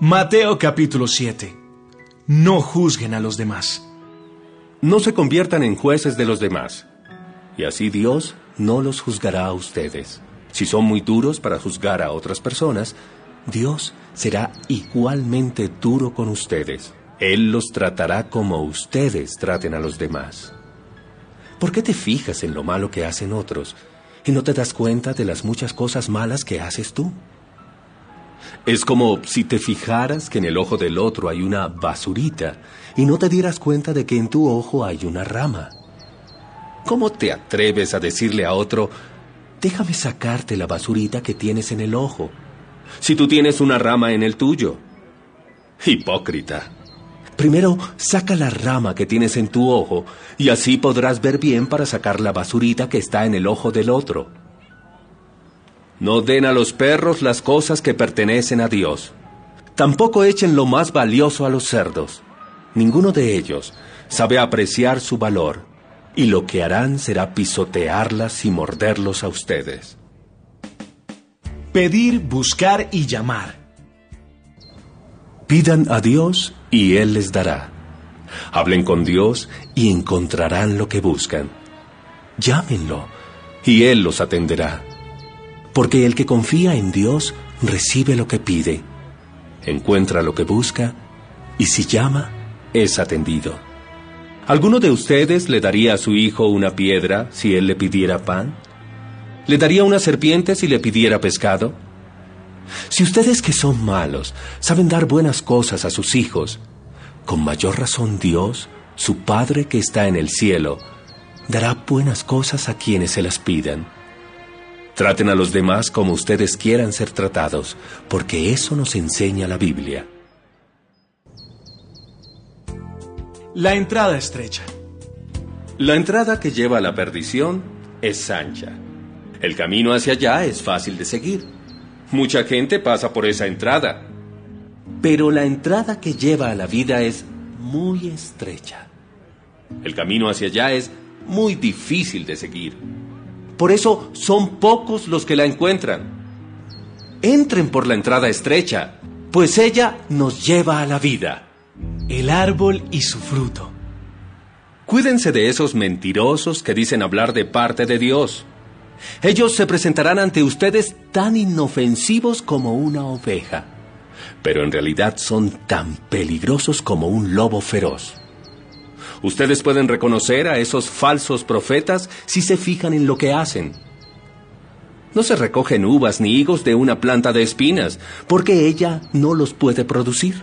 Mateo capítulo 7. No juzguen a los demás. No se conviertan en jueces de los demás. Y así Dios no los juzgará a ustedes. Si son muy duros para juzgar a otras personas, Dios será igualmente duro con ustedes. Él los tratará como ustedes traten a los demás. ¿Por qué te fijas en lo malo que hacen otros y no te das cuenta de las muchas cosas malas que haces tú? Es como si te fijaras que en el ojo del otro hay una basurita y no te dieras cuenta de que en tu ojo hay una rama. ¿Cómo te atreves a decirle a otro, déjame sacarte la basurita que tienes en el ojo, si tú tienes una rama en el tuyo? Hipócrita. Primero, saca la rama que tienes en tu ojo y así podrás ver bien para sacar la basurita que está en el ojo del otro. No den a los perros las cosas que pertenecen a Dios. Tampoco echen lo más valioso a los cerdos. Ninguno de ellos sabe apreciar su valor, y lo que harán será pisotearlas y morderlos a ustedes. Pedir, buscar y llamar. Pidan a Dios y Él les dará. Hablen con Dios y encontrarán lo que buscan. Llámenlo y Él los atenderá. Porque el que confía en Dios recibe lo que pide, encuentra lo que busca y si llama, es atendido. ¿Alguno de ustedes le daría a su hijo una piedra si él le pidiera pan? ¿Le daría una serpiente si le pidiera pescado? Si ustedes que son malos saben dar buenas cosas a sus hijos, con mayor razón Dios, su Padre que está en el cielo, dará buenas cosas a quienes se las pidan. Traten a los demás como ustedes quieran ser tratados, porque eso nos enseña la Biblia. La entrada estrecha. La entrada que lleva a la perdición es ancha. El camino hacia allá es fácil de seguir. Mucha gente pasa por esa entrada. Pero la entrada que lleva a la vida es muy estrecha. El camino hacia allá es muy difícil de seguir. Por eso son pocos los que la encuentran. Entren por la entrada estrecha, pues ella nos lleva a la vida. El árbol y su fruto. Cuídense de esos mentirosos que dicen hablar de parte de Dios. Ellos se presentarán ante ustedes tan inofensivos como una oveja, pero en realidad son tan peligrosos como un lobo feroz. Ustedes pueden reconocer a esos falsos profetas si se fijan en lo que hacen. No se recogen uvas ni higos de una planta de espinas, porque ella no los puede producir.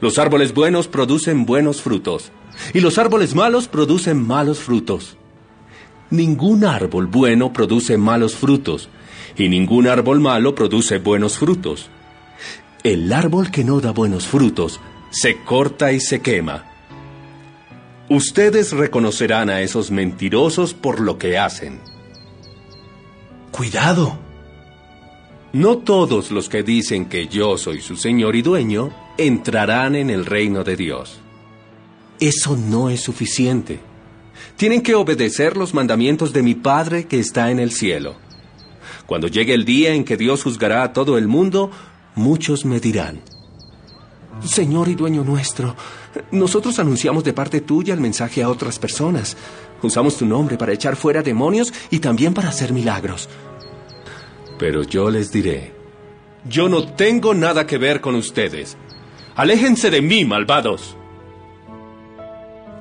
Los árboles buenos producen buenos frutos, y los árboles malos producen malos frutos. Ningún árbol bueno produce malos frutos, y ningún árbol malo produce buenos frutos. El árbol que no da buenos frutos se corta y se quema. Ustedes reconocerán a esos mentirosos por lo que hacen. Cuidado. No todos los que dicen que yo soy su Señor y dueño entrarán en el reino de Dios. Eso no es suficiente. Tienen que obedecer los mandamientos de mi Padre que está en el cielo. Cuando llegue el día en que Dios juzgará a todo el mundo, muchos me dirán, Señor y dueño nuestro, nosotros anunciamos de parte tuya el mensaje a otras personas. Usamos tu nombre para echar fuera demonios y también para hacer milagros. Pero yo les diré, yo no tengo nada que ver con ustedes. Aléjense de mí, malvados.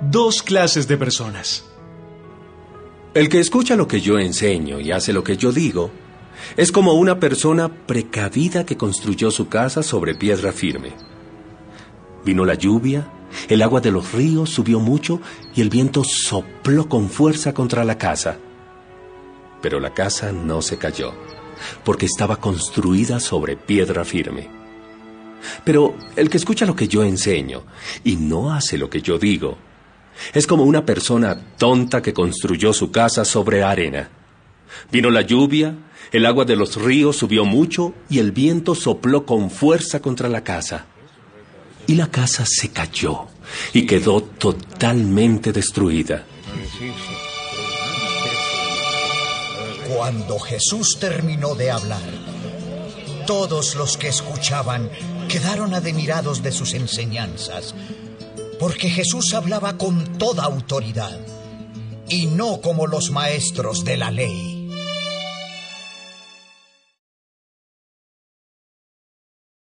Dos clases de personas. El que escucha lo que yo enseño y hace lo que yo digo, es como una persona precavida que construyó su casa sobre piedra firme. Vino la lluvia, el agua de los ríos subió mucho y el viento sopló con fuerza contra la casa. Pero la casa no se cayó, porque estaba construida sobre piedra firme. Pero el que escucha lo que yo enseño y no hace lo que yo digo, es como una persona tonta que construyó su casa sobre arena. Vino la lluvia, el agua de los ríos subió mucho y el viento sopló con fuerza contra la casa y la casa se cayó y quedó totalmente destruida. Cuando Jesús terminó de hablar, Todos los que escuchaban quedaron admirados de sus enseñanzas, porque Jesús hablaba con toda autoridad y no como los maestros de la ley.